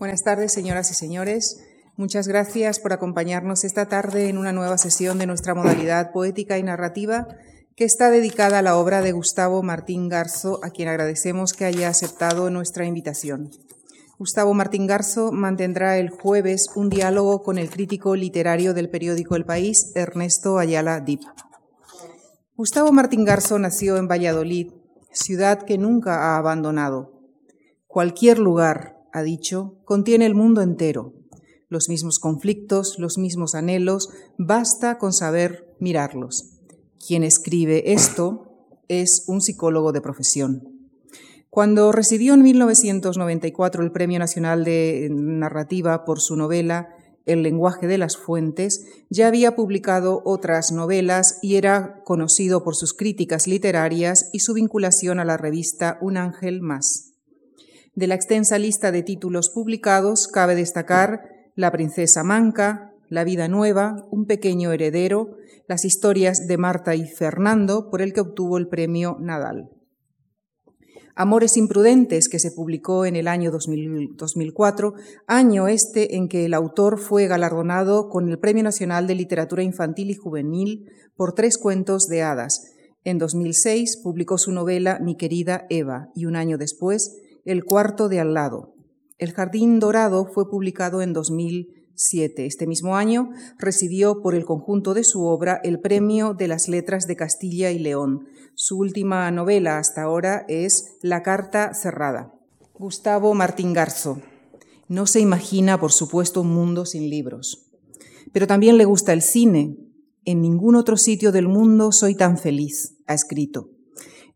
Buenas tardes, señoras y señores. Muchas gracias por acompañarnos esta tarde en una nueva sesión de nuestra modalidad poética y narrativa que está dedicada a la obra de Gustavo Martín Garzo, a quien agradecemos que haya aceptado nuestra invitación. Gustavo Martín Garzo mantendrá el jueves un diálogo con el crítico literario del periódico El País, Ernesto Ayala Dip. Gustavo Martín Garzo nació en Valladolid, ciudad que nunca ha abandonado. Cualquier lugar, ha dicho, contiene el mundo entero, los mismos conflictos, los mismos anhelos, basta con saber mirarlos. Quien escribe esto es un psicólogo de profesión. Cuando recibió en 1994 el Premio Nacional de Narrativa por su novela El lenguaje de las fuentes, ya había publicado otras novelas y era conocido por sus críticas literarias y su vinculación a la revista Un ángel más. De la extensa lista de títulos publicados cabe destacar La princesa manca, La vida nueva, Un pequeño heredero, las historias de Marta y Fernando, por el que obtuvo el premio Nadal. Amores imprudentes, que se publicó en el año 2004, año este en que el autor fue galardonado con el Premio Nacional de Literatura Infantil y Juvenil por tres cuentos de hadas. En 2006 publicó su novela Mi querida Eva y un año después el cuarto de al lado. El Jardín Dorado fue publicado en 2007. Este mismo año recibió por el conjunto de su obra el Premio de las Letras de Castilla y León. Su última novela hasta ahora es La Carta Cerrada. Gustavo Martín Garzo. No se imagina, por supuesto, un mundo sin libros. Pero también le gusta el cine. En ningún otro sitio del mundo soy tan feliz, ha escrito.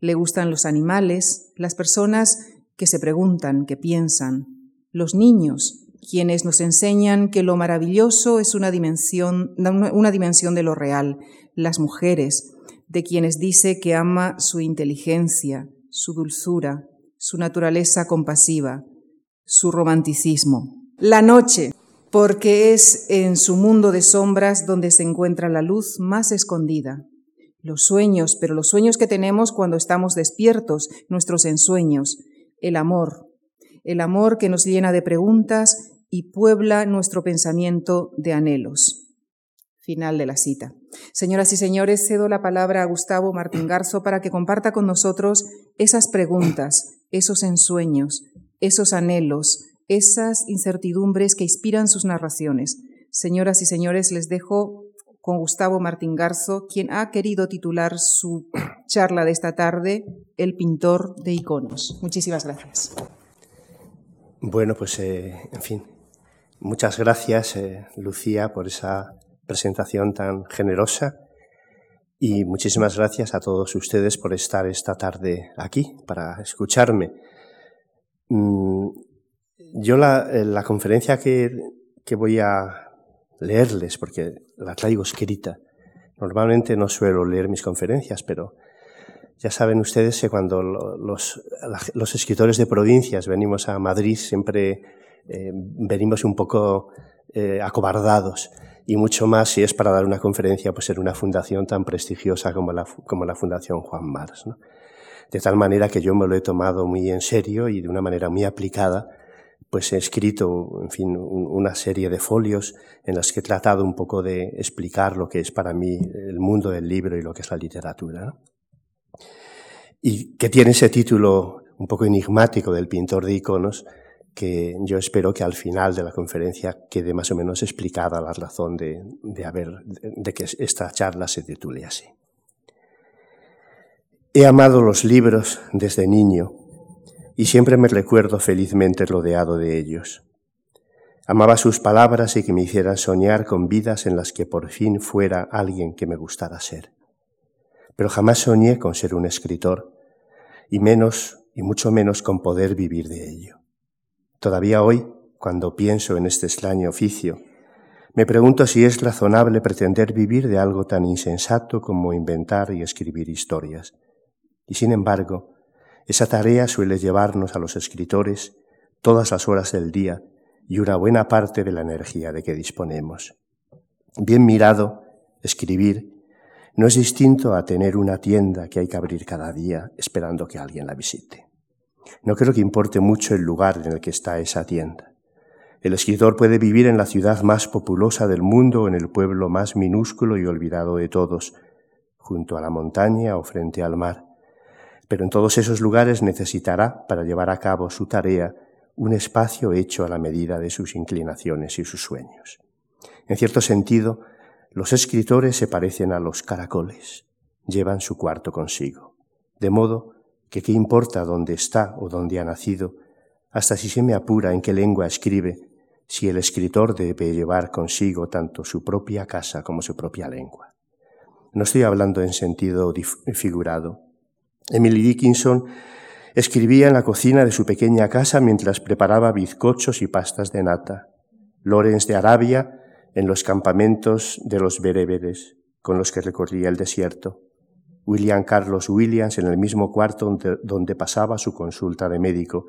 Le gustan los animales, las personas que se preguntan, que piensan, los niños, quienes nos enseñan que lo maravilloso es una dimensión, una dimensión de lo real, las mujeres, de quienes dice que ama su inteligencia, su dulzura, su naturaleza compasiva, su romanticismo. La noche, porque es en su mundo de sombras donde se encuentra la luz más escondida. Los sueños, pero los sueños que tenemos cuando estamos despiertos, nuestros ensueños, el amor, el amor que nos llena de preguntas y puebla nuestro pensamiento de anhelos. Final de la cita. Señoras y señores, cedo la palabra a Gustavo Martín Garzo para que comparta con nosotros esas preguntas, esos ensueños, esos anhelos, esas incertidumbres que inspiran sus narraciones. Señoras y señores, les dejo con Gustavo Martín Garzo, quien ha querido titular su charla de esta tarde El pintor de iconos. Muchísimas gracias. Bueno, pues eh, en fin, muchas gracias eh, Lucía por esa presentación tan generosa y muchísimas gracias a todos ustedes por estar esta tarde aquí para escucharme. Mm, yo la, eh, la conferencia que, que voy a leerles, porque la traigo escrita. Normalmente no suelo leer mis conferencias, pero ya saben ustedes que cuando los, los escritores de provincias venimos a Madrid siempre eh, venimos un poco eh, acobardados y mucho más si es para dar una conferencia pues en una fundación tan prestigiosa como la, como la Fundación Juan Mars. ¿no? De tal manera que yo me lo he tomado muy en serio y de una manera muy aplicada pues he escrito, en fin, una serie de folios en las que he tratado un poco de explicar lo que es para mí el mundo del libro y lo que es la literatura. Y que tiene ese título un poco enigmático del pintor de iconos, que yo espero que al final de la conferencia quede más o menos explicada la razón de, de, haber, de que esta charla se titule así. He amado los libros desde niño y siempre me recuerdo felizmente rodeado de ellos. Amaba sus palabras y que me hicieran soñar con vidas en las que por fin fuera alguien que me gustara ser. Pero jamás soñé con ser un escritor, y menos, y mucho menos con poder vivir de ello. Todavía hoy, cuando pienso en este extraño oficio, me pregunto si es razonable pretender vivir de algo tan insensato como inventar y escribir historias. Y sin embargo, esa tarea suele llevarnos a los escritores todas las horas del día y una buena parte de la energía de que disponemos. Bien mirado, escribir no es distinto a tener una tienda que hay que abrir cada día esperando que alguien la visite. No creo que importe mucho el lugar en el que está esa tienda. El escritor puede vivir en la ciudad más populosa del mundo en el pueblo más minúsculo y olvidado de todos, junto a la montaña o frente al mar. Pero en todos esos lugares necesitará, para llevar a cabo su tarea, un espacio hecho a la medida de sus inclinaciones y sus sueños. En cierto sentido, los escritores se parecen a los caracoles, llevan su cuarto consigo, de modo que qué importa dónde está o dónde ha nacido, hasta si se me apura en qué lengua escribe, si el escritor debe llevar consigo tanto su propia casa como su propia lengua. No estoy hablando en sentido figurado. Emily Dickinson escribía en la cocina de su pequeña casa mientras preparaba bizcochos y pastas de nata. Lorenz de Arabia en los campamentos de los bereberes con los que recorría el desierto. William Carlos Williams en el mismo cuarto donde, donde pasaba su consulta de médico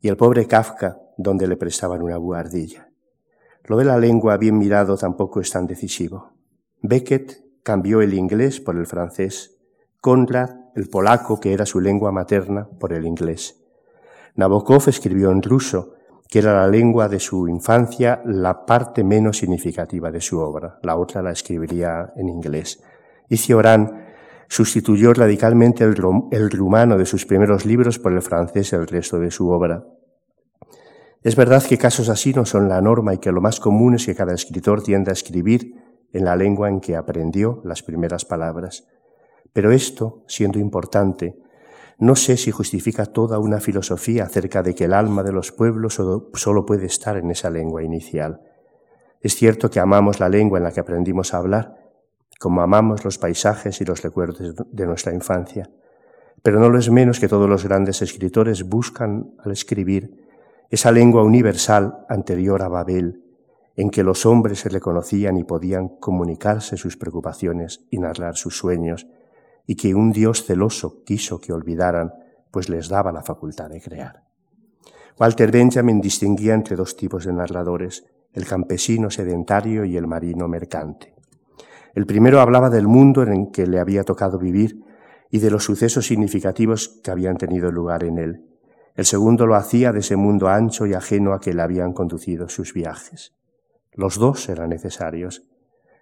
y el pobre Kafka donde le prestaban una buhardilla. Lo de la lengua bien mirado tampoco es tan decisivo. Beckett cambió el inglés por el francés, Conrad el polaco, que era su lengua materna, por el inglés. Nabokov escribió en ruso, que era la lengua de su infancia, la parte menos significativa de su obra. La otra la escribiría en inglés. Y Cioran sustituyó radicalmente el, el rumano de sus primeros libros por el francés el resto de su obra. Es verdad que casos así no son la norma y que lo más común es que cada escritor tienda a escribir en la lengua en que aprendió las primeras palabras. Pero esto, siendo importante, no sé si justifica toda una filosofía acerca de que el alma de los pueblos solo, puede estar en esa lengua inicial. Es cierto que amamos la lengua en la que aprendimos a hablar, como amamos los paisajes y los recuerdos de nuestra infancia, pero no lo es menos que todos los grandes escritores buscan al escribir esa lengua universal anterior a Babel, en que los hombres se reconocían y podían comunicarse sus preocupaciones y narrar sus sueños, y que un Dios celoso quiso que olvidaran, pues les daba la facultad de crear. Walter Benjamin distinguía entre dos tipos de narradores, el campesino sedentario y el marino mercante. El primero hablaba del mundo en el que le había tocado vivir y de los sucesos significativos que habían tenido lugar en él. El segundo lo hacía de ese mundo ancho y ajeno a que le habían conducido sus viajes. Los dos eran necesarios.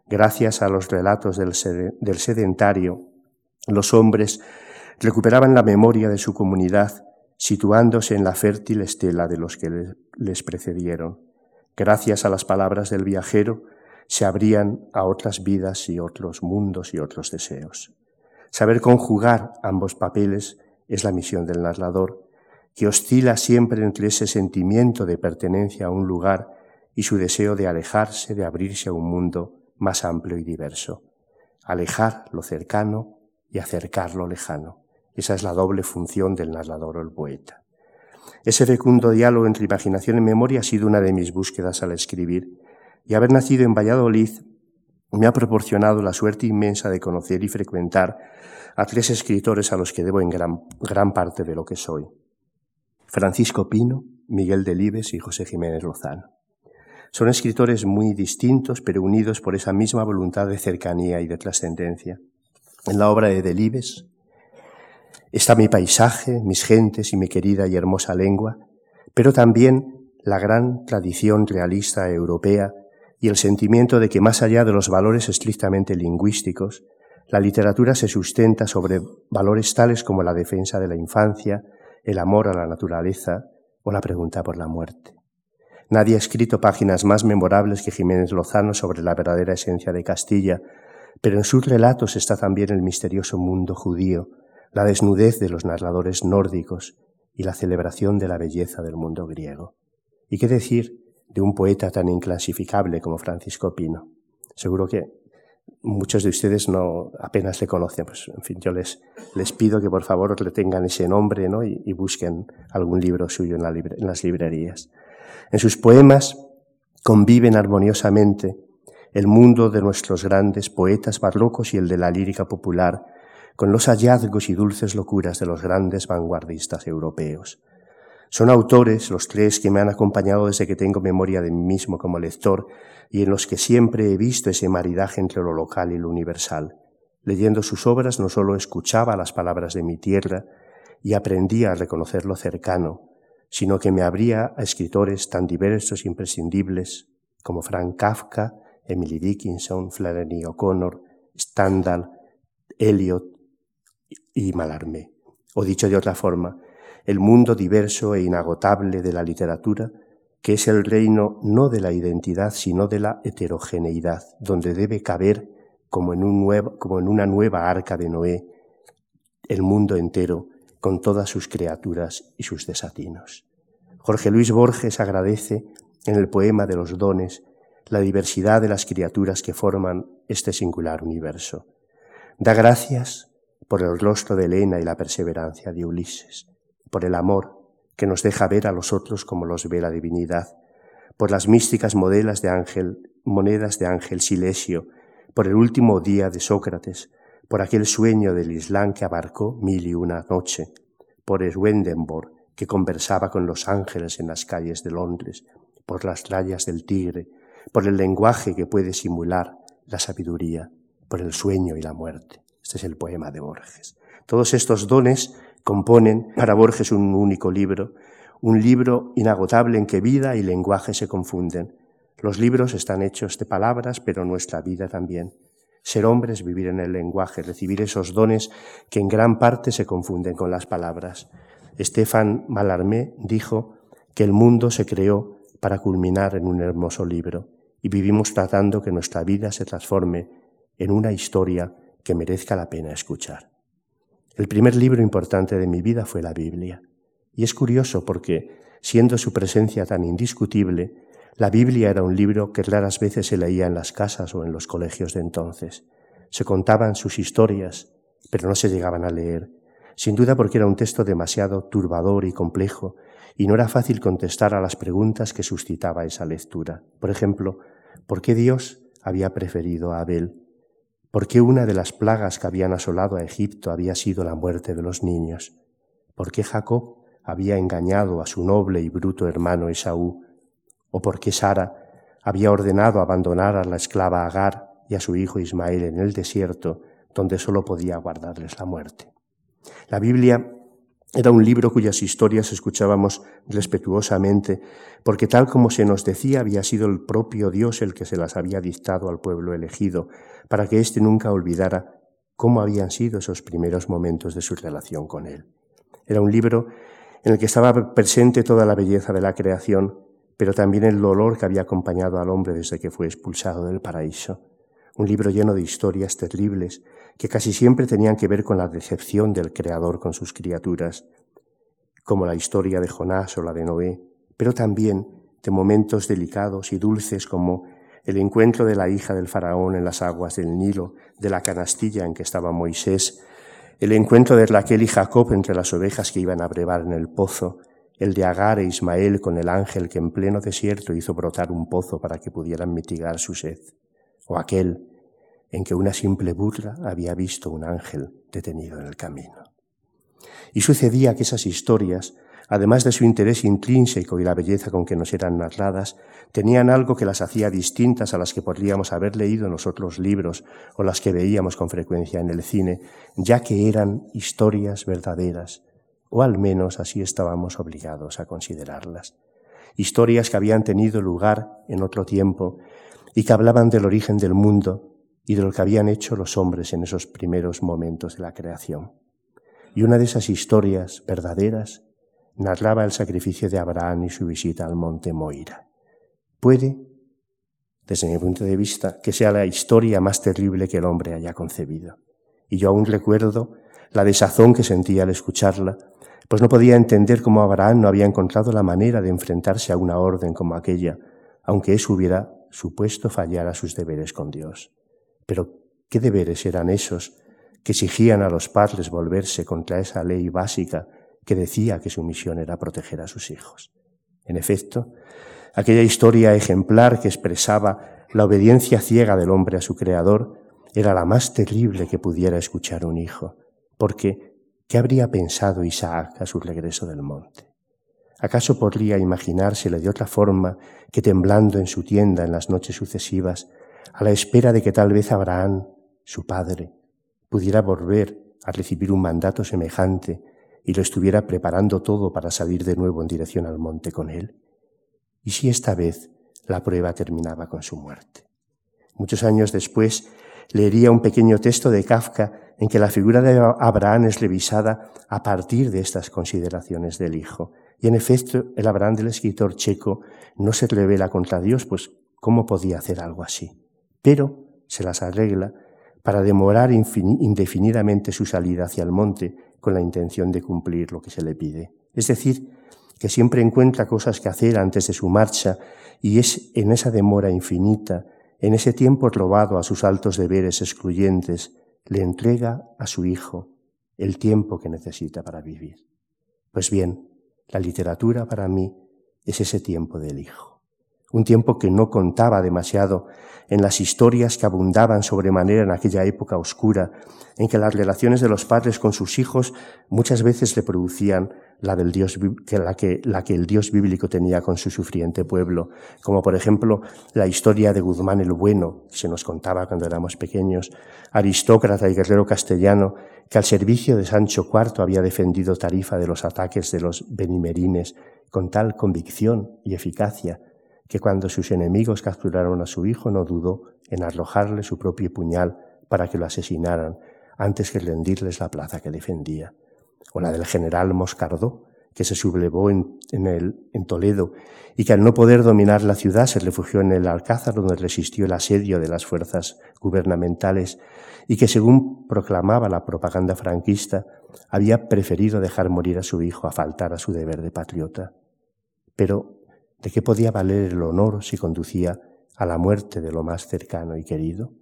Gracias a los relatos del, sedentario, los hombres recuperaban la memoria de su comunidad, situándose en la fértil estela de los que les precedieron. Gracias a las palabras del viajero, se abrían a otras vidas y otros mundos y otros deseos. Saber conjugar ambos papeles es la misión del narrador, que oscila siempre entre ese sentimiento de pertenencia a un lugar y su deseo de alejarse, de abrirse a un mundo más amplio y diverso. Alejar lo cercano y acercar lo lejano. Esa es la doble función del narrador o el poeta. Ese fecundo diálogo entre imaginación y memoria ha sido una de mis búsquedas al escribir, y haber nacido en Valladolid me ha proporcionado la suerte inmensa de conocer y frecuentar a tres escritores a los que debo en gran, gran parte de lo que soy. Francisco Pino, Miguel Delibes y José Jiménez Lozano. Son escritores muy distintos, pero unidos por esa misma voluntad de cercanía y de trascendencia. En la obra de Delibes está mi paisaje, mis gentes y mi querida y hermosa lengua, pero también la gran tradición realista europea y el sentimiento de que más allá de los valores estrictamente lingüísticos, la literatura se sustenta sobre valores tales como la defensa de la infancia, el amor a la naturaleza o la pregunta por la muerte. Nadie ha escrito páginas más memorables que Jiménez Lozano sobre la verdadera esencia de Castilla, pero en sus relatos está también el misterioso mundo judío, la desnudez de los narradores nórdicos y la celebración de la belleza del mundo griego. ¿Y qué decir de un poeta tan inclasificable como Francisco Pino? Seguro que muchos de ustedes no apenas le conocen. Pues, en fin, yo les, les pido que por favor le tengan ese nombre ¿no? y, busquen algún libro suyo en, en las librerías. En sus poemas conviven armoniosamente el mundo de nuestros grandes poetas barrocos y el de la lírica popular, con los hallazgos y dulces locuras de los grandes vanguardistas europeos. Son autores los tres que me han acompañado desde que tengo memoria de mí mismo como lector y en los que siempre he visto ese maridaje entre lo local y lo universal. Leyendo sus obras no solo escuchaba las palabras de mi tierra y aprendía a reconocer lo cercano, sino que me abría a escritores tan diversos e imprescindibles como Frank Kafka, Emily Dickinson, Flannery O'Connor, Stendhal, Eliot y Mallarmé. O dicho de otra forma, el mundo diverso e inagotable de la literatura, que es el reino no de la identidad, sino de la heterogeneidad, donde debe caber, como en, un nuevo, como en una nueva arca de Noé, el mundo entero, con todas sus criaturas y sus desatinos. Jorge Luis Borges agradece en el poema de los dones la diversidad de las criaturas que forman este singular universo. Da gracias por el rostro de Elena y la perseverancia de Ulises, por el amor que nos deja ver a los otros como los ve la divinidad, por las místicas modelas de ángel, monedas de ángel Silesio, por el último día de Sócrates, por aquel sueño del Islam que abarcó mil y una noche, por Swedenborg, que conversaba con los ángeles en las calles de Londres, por las rayas del tigre, por el lenguaje que puede simular la sabiduría, por el sueño y la muerte. Este es el poema de Borges. Todos estos dones componen para Borges un único libro, un libro inagotable en que vida y lenguaje se confunden. Los libros están hechos de palabras, pero nuestra vida también. Ser hombres, vivir en el lenguaje, recibir esos dones que en gran parte se confunden con las palabras. Estefan Mallarmé dijo que el mundo se creó para culminar en un hermoso libro y vivimos tratando que nuestra vida se transforme en una historia que merezca la pena escuchar. El primer libro importante de mi vida fue la Biblia. Y es curioso porque, siendo su presencia tan indiscutible, la Biblia era un libro que raras veces se leía en las casas o en los colegios de entonces. Se contaban sus historias, pero no se llegaban a leer, sin duda porque era un texto demasiado turbador y complejo, y no era fácil contestar a las preguntas que suscitaba esa lectura. Por ejemplo, ¿por qué Dios había preferido a Abel ¿Por qué una de las plagas que habían asolado a Egipto había sido la muerte de los niños? ¿Por qué Jacob había engañado a su noble y bruto hermano Esaú? ¿O por qué Sara había ordenado abandonar a la esclava Agar y a su hijo Ismael en el desierto, donde sólo podía guardarles la muerte? La Biblia era un libro cuyas historias escuchábamos respetuosamente, porque tal como se nos decía había sido el propio Dios el que se las había dictado al pueblo elegido, para que éste nunca olvidara cómo habían sido esos primeros momentos de su relación con Él. Era un libro en el que estaba presente toda la belleza de la creación, pero también el dolor que había acompañado al hombre desde que fue expulsado del paraíso. Un libro lleno de historias terribles que casi siempre tenían que ver con la decepción del Creador con sus criaturas, como la historia de Jonás o la de Noé, pero también de momentos delicados y dulces como el encuentro de la hija del faraón en las aguas del Nilo, de la canastilla en que estaba Moisés, el encuentro de Raquel y Jacob entre las ovejas que iban a brevar en el pozo, el de Agar e Ismael con el ángel que en pleno desierto hizo brotar un pozo para que pudieran mitigar su sed, o aquel en que una simple burla había visto un ángel detenido en el camino. Y sucedía que esas historias, además de su interés intrínseco y la belleza con que nos eran narradas, tenían algo que las hacía distintas a las que podríamos haber leído en otros libros o las que veíamos con frecuencia en el cine, ya que eran historias verdaderas, o al menos así estábamos obligados a considerarlas. Historias que habían tenido lugar en otro tiempo y que hablaban del origen del mundo y de lo que habían hecho los hombres en esos primeros momentos de la creación. Y una de esas historias verdaderas narraba el sacrificio de Abraham y su visita al monte Moira. Puede, desde mi punto de vista, que sea la historia más terrible que el hombre haya concebido. Y yo aún recuerdo la desazón que sentía al escucharla, pues no podía entender cómo Abraham no había encontrado la manera de enfrentarse a una orden como aquella, aunque eso hubiera supuesto fallar a sus deberes con Dios. Pero, ¿qué deberes eran esos que exigían a los padres volverse contra esa ley básica que decía que su misión era proteger a sus hijos? En efecto, aquella historia ejemplar que expresaba la obediencia ciega del hombre a su Creador era la más terrible que pudiera escuchar un hijo, porque ¿qué habría pensado Isaac a su regreso del monte? ¿Acaso podría imaginársele de otra forma que temblando en su tienda en las noches sucesivas a la espera de que tal vez Abraham, su padre, pudiera volver a recibir un mandato semejante y lo estuviera preparando todo para salir de nuevo en dirección al monte con él? ¿Y si esta vez la prueba terminaba con su muerte? Muchos años después leería un pequeño texto de Kafka en que la figura de Abraham es revisada a partir de estas consideraciones del Hijo. Y en efecto, el Abraham del escritor checo no se revela contra Dios, pues ¿cómo podía hacer algo así? Pero se las arregla para demorar indefinidamente su salida hacia el monte con la intención de cumplir lo que se le pide. Es decir, que siempre encuentra cosas que hacer antes de su marcha y es en esa demora infinita, en ese tiempo robado a sus altos deberes excluyentes, le entrega a su hijo el tiempo que necesita para vivir. Pues bien, la literatura para mí es ese tiempo del hijo. Un tiempo que no contaba demasiado en las historias que abundaban sobremanera en aquella época oscura, en que las relaciones de los padres con sus hijos muchas veces le producían la del Dios, que la, que, la que el Dios bíblico tenía con su sufriente pueblo, como por ejemplo la historia de Guzmán el Bueno, que se nos contaba cuando éramos pequeños, aristócrata y guerrero castellano, que al servicio de Sancho IV había defendido Tarifa de los ataques de los benimerines con tal convicción y eficacia, que cuando sus enemigos capturaron a su hijo no dudó en arrojarle su propio puñal para que lo asesinaran antes que rendirles la plaza que defendía o la del general Moscardó, que se sublevó en, el, en Toledo y que al no poder dominar la ciudad se refugió en el Alcázar donde resistió el asedio de las fuerzas gubernamentales y que según proclamaba la propaganda franquista había preferido dejar morir a su hijo a faltar a su deber de patriota. Pero, ¿de qué podía valer el honor si conducía a la muerte de lo más cercano y querido?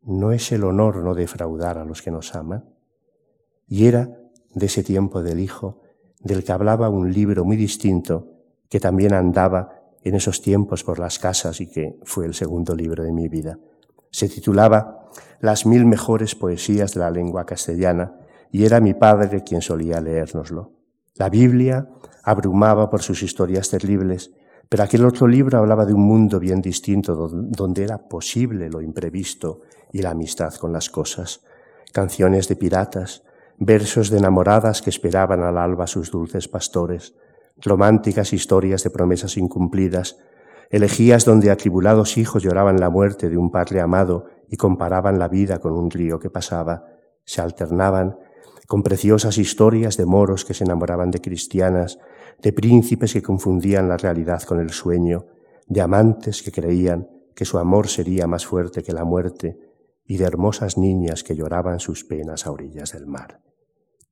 ¿No es el honor no defraudar a los que nos aman? Y era de ese tiempo del Hijo, del que hablaba un libro muy distinto, que también andaba en esos tiempos por las casas y que fue el segundo libro de mi vida. Se titulaba Las mil mejores poesías de la lengua castellana y era mi padre quien solía leérnoslo. La Biblia abrumaba por sus historias terribles, pero aquel otro libro hablaba de un mundo bien distinto donde era posible lo imprevisto y la amistad con las cosas. Canciones de piratas, versos de enamoradas que esperaban al alba sus dulces pastores, románticas historias de promesas incumplidas, elegías donde atribulados hijos lloraban la muerte de un padre amado y comparaban la vida con un río que pasaba, se alternaban con preciosas historias de moros que se enamoraban de cristianas, de príncipes que confundían la realidad con el sueño, de amantes que creían que su amor sería más fuerte que la muerte, y de hermosas niñas que lloraban sus penas a orillas del mar.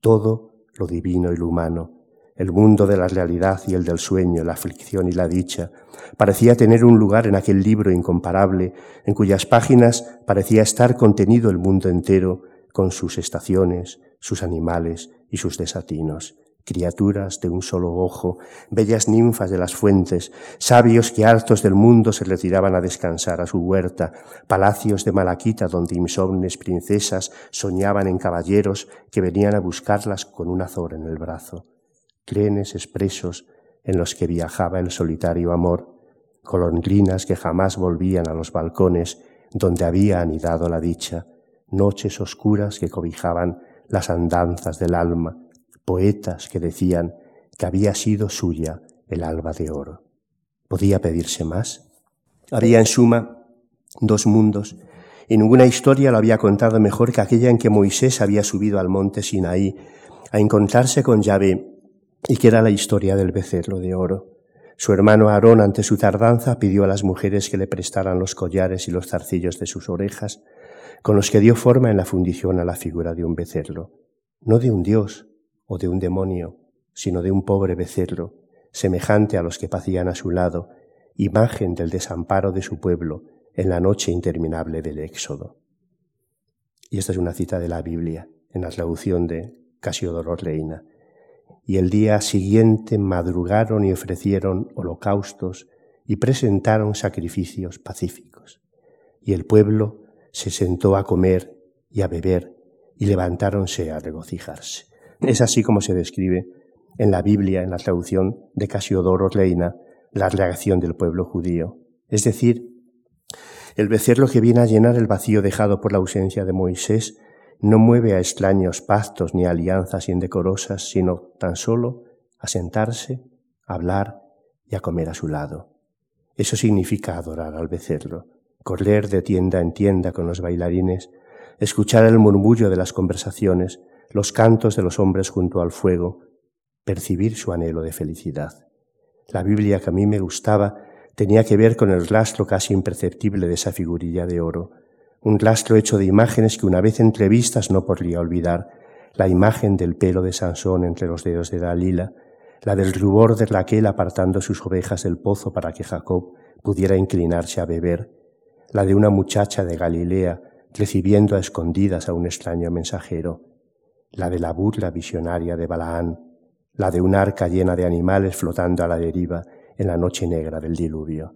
Todo lo divino y lo humano, el mundo de la realidad y el del sueño, la aflicción y la dicha, parecía tener un lugar en aquel libro incomparable, en cuyas páginas parecía estar contenido el mundo entero, con sus estaciones, sus animales y sus desatinos criaturas de un solo ojo, bellas ninfas de las fuentes, sabios que hartos del mundo se retiraban a descansar a su huerta, palacios de Malaquita donde insomnes princesas soñaban en caballeros que venían a buscarlas con un azor en el brazo, trenes expresos en los que viajaba el solitario amor, colondrinas que jamás volvían a los balcones donde había anidado la dicha, noches oscuras que cobijaban las andanzas del alma, poetas que decían que había sido suya el alba de oro. ¿Podía pedirse más? Había en suma dos mundos, y ninguna historia lo había contado mejor que aquella en que Moisés había subido al monte Sinaí a encontrarse con Yahvé, y que era la historia del becerro de oro. Su hermano Aarón, ante su tardanza, pidió a las mujeres que le prestaran los collares y los zarcillos de sus orejas, con los que dio forma en la fundición a la figura de un becerro, no de un dios, o de un demonio, sino de un pobre becerro, semejante a los que pacían a su lado, imagen del desamparo de su pueblo en la noche interminable del Éxodo. Y esta es una cita de la Biblia, en la traducción de Casiodoro Reina. Y el día siguiente madrugaron y ofrecieron holocaustos y presentaron sacrificios pacíficos. Y el pueblo se sentó a comer y a beber y levantáronse a regocijarse. Es así como se describe en la Biblia, en la traducción de Casiodoro Reina, la reacción del pueblo judío. Es decir, el becerro que viene a llenar el vacío dejado por la ausencia de Moisés no mueve a extraños pactos ni alianzas indecorosas, sino tan solo a sentarse, a hablar y a comer a su lado. Eso significa adorar al becerro, correr de tienda en tienda con los bailarines, escuchar el murmullo de las conversaciones, los cantos de los hombres junto al fuego, percibir su anhelo de felicidad. La Biblia que a mí me gustaba tenía que ver con el rastro casi imperceptible de esa figurilla de oro, un rastro hecho de imágenes que una vez entrevistas no podría olvidar, la imagen del pelo de Sansón entre los dedos de Dalila, la del rubor de Raquel apartando sus ovejas del pozo para que Jacob pudiera inclinarse a beber, la de una muchacha de Galilea recibiendo a escondidas a un extraño mensajero, la de la burla visionaria de Balaán, la de un arca llena de animales flotando a la deriva en la noche negra del diluvio.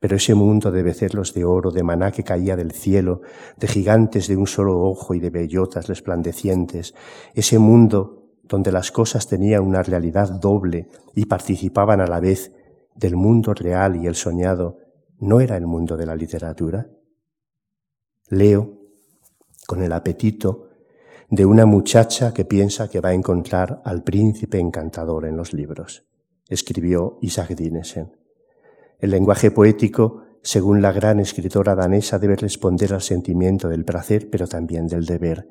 Pero ese mundo de becerros de oro, de maná que caía del cielo, de gigantes de un solo ojo y de bellotas resplandecientes, ese mundo donde las cosas tenían una realidad doble y participaban a la vez del mundo real y el soñado, ¿no era el mundo de la literatura? Leo con el apetito de una muchacha que piensa que va a encontrar al príncipe encantador en los libros, escribió Isaac Dinesen. El lenguaje poético, según la gran escritora danesa, debe responder al sentimiento del placer, pero también del deber.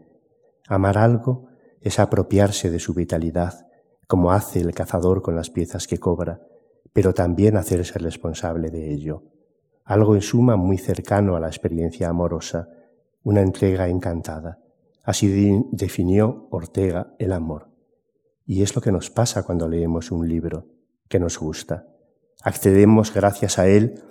Amar algo es apropiarse de su vitalidad, como hace el cazador con las piezas que cobra, pero también hacerse responsable de ello. Algo en suma muy cercano a la experiencia amorosa, una entrega encantada. Así definió Ortega el amor. Y es lo que nos pasa cuando leemos un libro que nos gusta. Accedemos, gracias a él,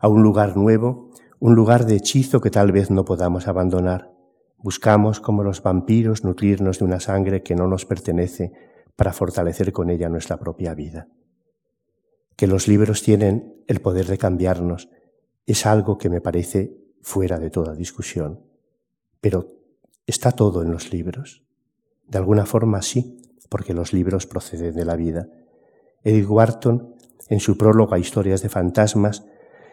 a un lugar nuevo, un lugar de hechizo que tal vez no podamos abandonar. Buscamos, como los vampiros, nutrirnos de una sangre que no nos pertenece para fortalecer con ella nuestra propia vida. Que los libros tienen el poder de cambiarnos es algo que me parece fuera de toda discusión. Pero ¿está todo en los libros? De alguna forma sí, porque los libros proceden de la vida. Edith Wharton, en su prólogo a Historias de Fantasmas,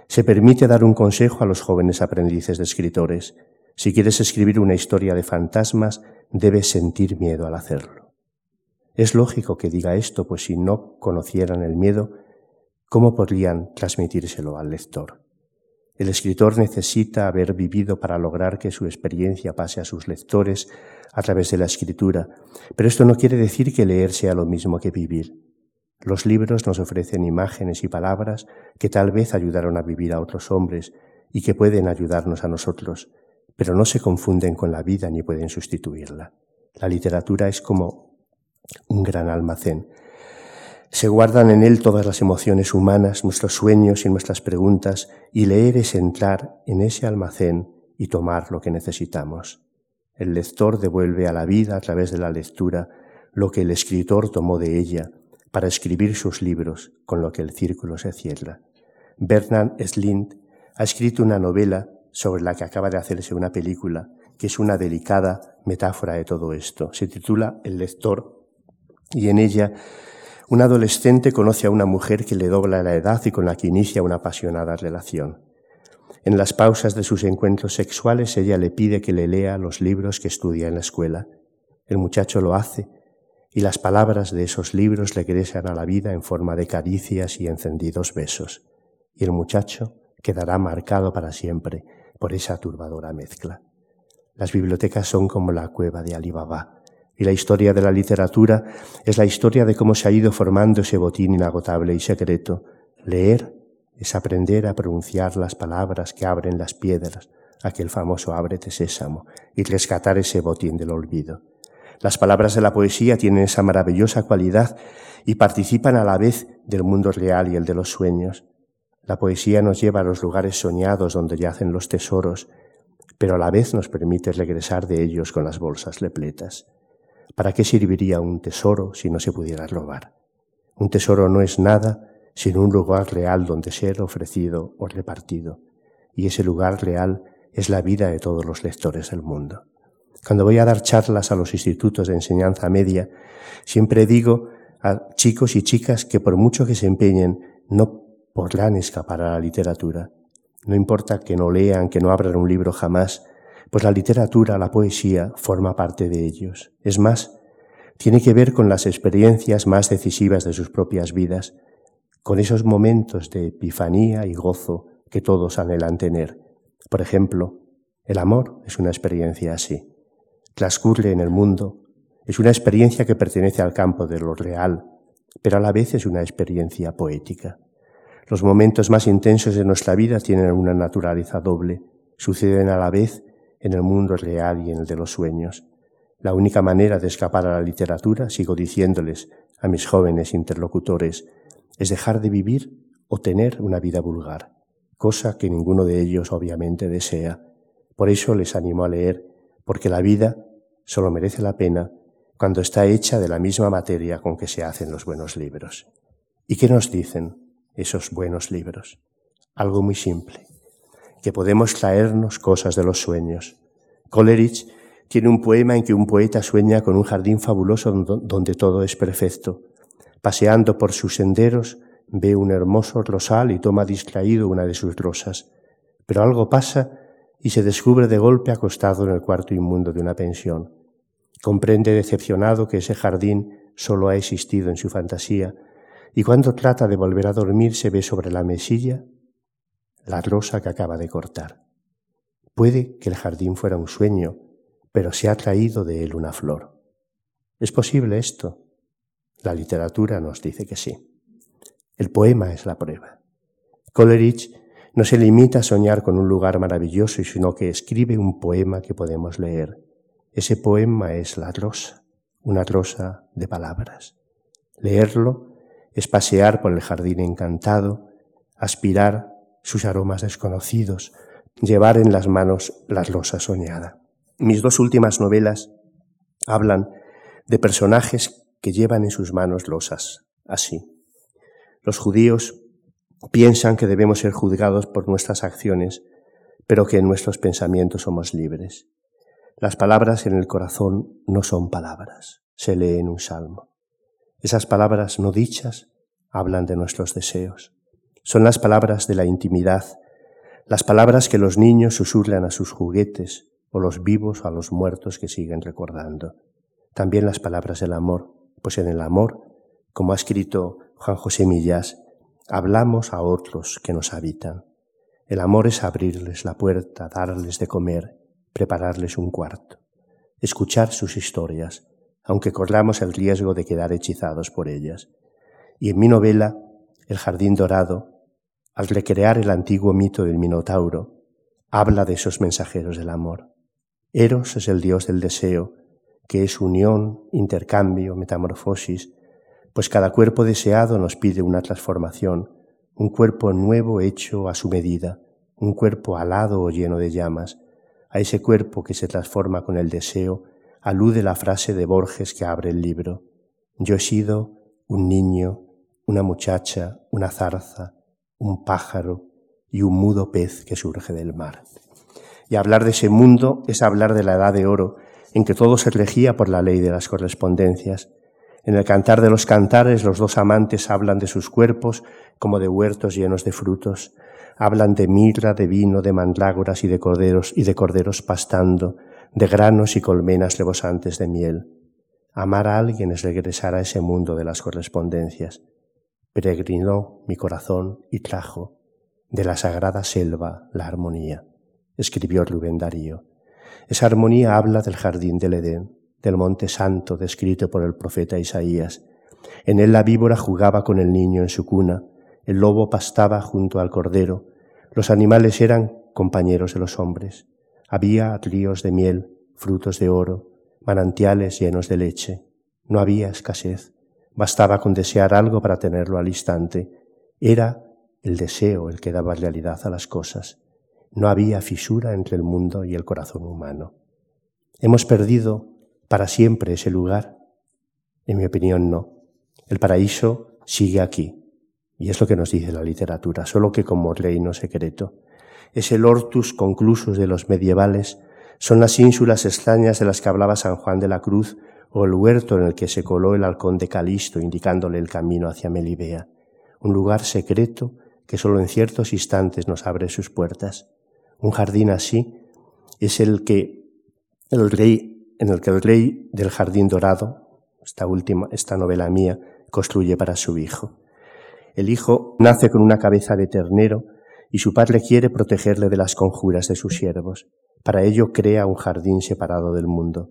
se permite dar un consejo a los jóvenes aprendices de escritores. Si quieres escribir una historia de fantasmas, debes sentir miedo al hacerlo. Es lógico que diga esto, pues si no conocieran el miedo, ¿cómo podrían transmitírselo al lector? El escritor necesita haber vivido para lograr que su experiencia pase a sus lectores a través de la escritura, pero esto no quiere decir que leer sea lo mismo que vivir. Los libros nos ofrecen imágenes y palabras que tal vez ayudaron a vivir a otros hombres y que pueden ayudarnos a nosotros, pero no se confunden con la vida ni pueden sustituirla. La literatura es como un gran almacén se guardan en él todas las emociones humanas, nuestros sueños y nuestras preguntas, y leer es entrar en ese almacén y tomar lo que necesitamos. El lector devuelve a la vida a través de la lectura lo que el escritor tomó de ella para escribir sus libros, con lo que el círculo se cierra. Bernard Slind ha escrito una novela sobre la que acaba de hacerse una película, que es una delicada metáfora de todo esto. Se titula El lector y en ella un adolescente conoce a una mujer que le dobla la edad y con la que inicia una apasionada relación. En las pausas de sus encuentros sexuales ella le pide que le lea los libros que estudia en la escuela. El muchacho lo hace y las palabras de esos libros regresan a la vida en forma de caricias y encendidos besos. Y el muchacho quedará marcado para siempre por esa turbadora mezcla. Las bibliotecas son como la cueva de Alibaba y la historia de la literatura es la historia de cómo se ha ido formando ese botín inagotable y secreto. Leer es aprender a pronunciar las palabras que abren las piedras, aquel famoso ábrete sésamo, y rescatar ese botín del olvido. Las palabras de la poesía tienen esa maravillosa cualidad y participan a la vez del mundo real y el de los sueños. La poesía nos lleva a los lugares soñados donde yacen los tesoros, pero a la vez nos permite regresar de ellos con las bolsas repletas. ¿Para qué serviría un tesoro si no se pudiera robar? Un tesoro no es nada sino un lugar real donde ser ofrecido o repartido. Y ese lugar real es la vida de todos los lectores del mundo. Cuando voy a dar charlas a los institutos de enseñanza media, siempre digo a chicos y chicas que por mucho que se empeñen, no podrán escapar a la literatura. No importa que no lean, que no abran un libro jamás, pues la literatura, la poesía, forma parte de ellos. Es más, tiene que ver con las experiencias más decisivas de sus propias vidas, con esos momentos de epifanía y gozo que todos anhelan tener. Por ejemplo, el amor es una experiencia así. Transcurre en el mundo, es una experiencia que pertenece al campo de lo real, pero a la vez es una experiencia poética. Los momentos más intensos de nuestra vida tienen una naturaleza doble, suceden a la vez en el mundo real y en el de los sueños. La única manera de escapar a la literatura, sigo diciéndoles a mis jóvenes interlocutores, es dejar de vivir o tener una vida vulgar, cosa que ninguno de ellos obviamente desea. Por eso les animo a leer, porque la vida solo merece la pena cuando está hecha de la misma materia con que se hacen los buenos libros. ¿Y qué nos dicen esos buenos libros? Algo muy simple, que podemos traernos cosas de los sueños. Coleridge tiene un poema en que un poeta sueña con un jardín fabuloso donde todo es perfecto. Paseando por sus senderos, ve un hermoso rosal y toma distraído una de sus rosas. Pero algo pasa y se descubre de golpe acostado en el cuarto inmundo de una pensión. Comprende decepcionado que ese jardín solo ha existido en su fantasía, y cuando trata de volver a dormir se ve sobre la mesilla la rosa que acaba de cortar. Puede que el jardín fuera un sueño, pero se ha traído de él una flor. ¿Es posible esto? La literatura nos dice que sí. El poema es la prueba. Coleridge no se limita a soñar con un lugar maravilloso, sino que escribe un poema que podemos leer. Ese poema es la rosa, una rosa de palabras. Leerlo es pasear por el jardín encantado, aspirar sus aromas desconocidos, llevar en las manos la rosa soñada. Mis dos últimas novelas hablan de personajes que llevan en sus manos losas, así. Los judíos piensan que debemos ser juzgados por nuestras acciones, pero que en nuestros pensamientos somos libres. Las palabras en el corazón no son palabras, se lee en un salmo. Esas palabras no dichas hablan de nuestros deseos. Son las palabras de la intimidad, las palabras que los niños susurran a sus juguetes o los vivos a los muertos que siguen recordando. También las palabras del amor, pues en el amor, como ha escrito Juan José Millás, hablamos a otros que nos habitan. El amor es abrirles la puerta, darles de comer, prepararles un cuarto, escuchar sus historias, aunque corramos el riesgo de quedar hechizados por ellas. Y en mi novela, El Jardín Dorado, al recrear el antiguo mito del Minotauro, habla de esos mensajeros del amor. Eros es el dios del deseo, que es unión, intercambio, metamorfosis, pues cada cuerpo deseado nos pide una transformación, un cuerpo nuevo hecho a su medida, un cuerpo alado o lleno de llamas, a ese cuerpo que se transforma con el deseo, alude la frase de Borges que abre el libro. Yo he sido un niño, una muchacha, una zarza, un pájaro y un mudo pez que surge del mar. Y hablar de ese mundo es hablar de la edad de oro, en que todo se regía por la ley de las correspondencias. En el cantar de los cantares los dos amantes hablan de sus cuerpos como de huertos llenos de frutos, hablan de mirra, de vino, de mandrágoras y de corderos y de corderos pastando, de granos y colmenas rebosantes de miel. Amar a alguien es regresar a ese mundo de las correspondencias. Peregrinó mi corazón y trajo de la sagrada selva la armonía, escribió Rubén Darío. Esa armonía habla del jardín del Edén, del monte santo descrito por el profeta Isaías. En él la víbora jugaba con el niño en su cuna, el lobo pastaba junto al cordero, los animales eran compañeros de los hombres, había ríos de miel, frutos de oro, manantiales llenos de leche, no había escasez, bastaba con desear algo para tenerlo al instante, era el deseo el que daba realidad a las cosas, no había fisura entre el mundo y el corazón humano. ¿Hemos perdido para siempre ese lugar? En mi opinión, no. El paraíso sigue aquí, y es lo que nos dice la literatura, solo que como reino secreto. Es el hortus conclusus de los medievales, son las ínsulas extrañas de las que hablaba San Juan de la Cruz, o el huerto en el que se coló el halcón de Calisto, indicándole el camino hacia Melibea, un lugar secreto que solo en ciertos instantes nos abre sus puertas. Un jardín así es el que el rey, en el que el rey del jardín dorado, esta última, esta novela mía, construye para su hijo. El hijo nace con una cabeza de ternero y su padre quiere protegerle de las conjuras de sus siervos. Para ello crea un jardín separado del mundo.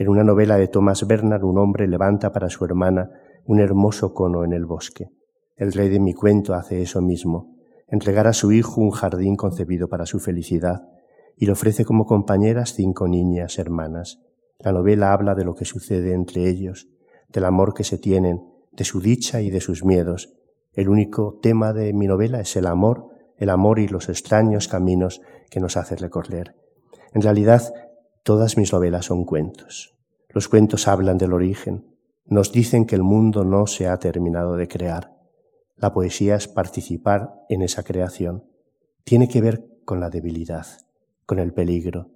En una novela de Thomas Bernard, un hombre levanta para su hermana un hermoso cono en el bosque. El rey de mi cuento hace eso mismo, entregar a su hijo un jardín concebido para su felicidad, y le ofrece como compañeras cinco niñas hermanas. La novela habla de lo que sucede entre ellos, del amor que se tienen, de su dicha y de sus miedos. El único tema de mi novela es el amor, el amor y los extraños caminos que nos hace recorrer. En realidad, todas mis novelas son cuentos. Los cuentos hablan del origen, nos dicen que el mundo no se ha terminado de crear. La poesía es participar en esa creación. Tiene que ver con la debilidad, con el peligro,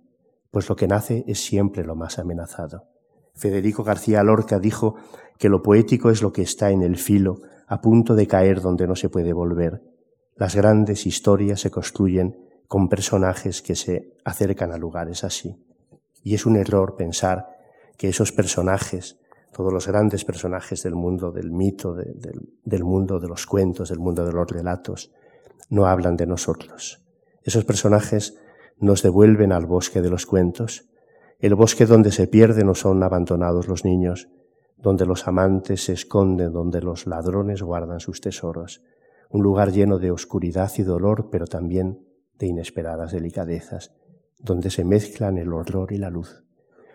pues lo que nace es siempre lo más amenazado. Federico García Lorca dijo que lo poético es lo que está en el filo, a punto de caer donde no se puede volver. Las grandes historias se construyen con personajes que se acercan a lugares así. Y es un error pensar que esos personajes, todos los grandes personajes del mundo del mito, del mundo de los cuentos, del mundo de los relatos, no hablan de nosotros. Esos personajes nos devuelven al bosque de los cuentos, el bosque donde se pierden o son abandonados los niños, donde los amantes se esconden, donde los ladrones guardan sus tesoros, un lugar lleno de oscuridad y dolor, pero también de inesperadas delicadezas, donde se mezclan el horror y la luz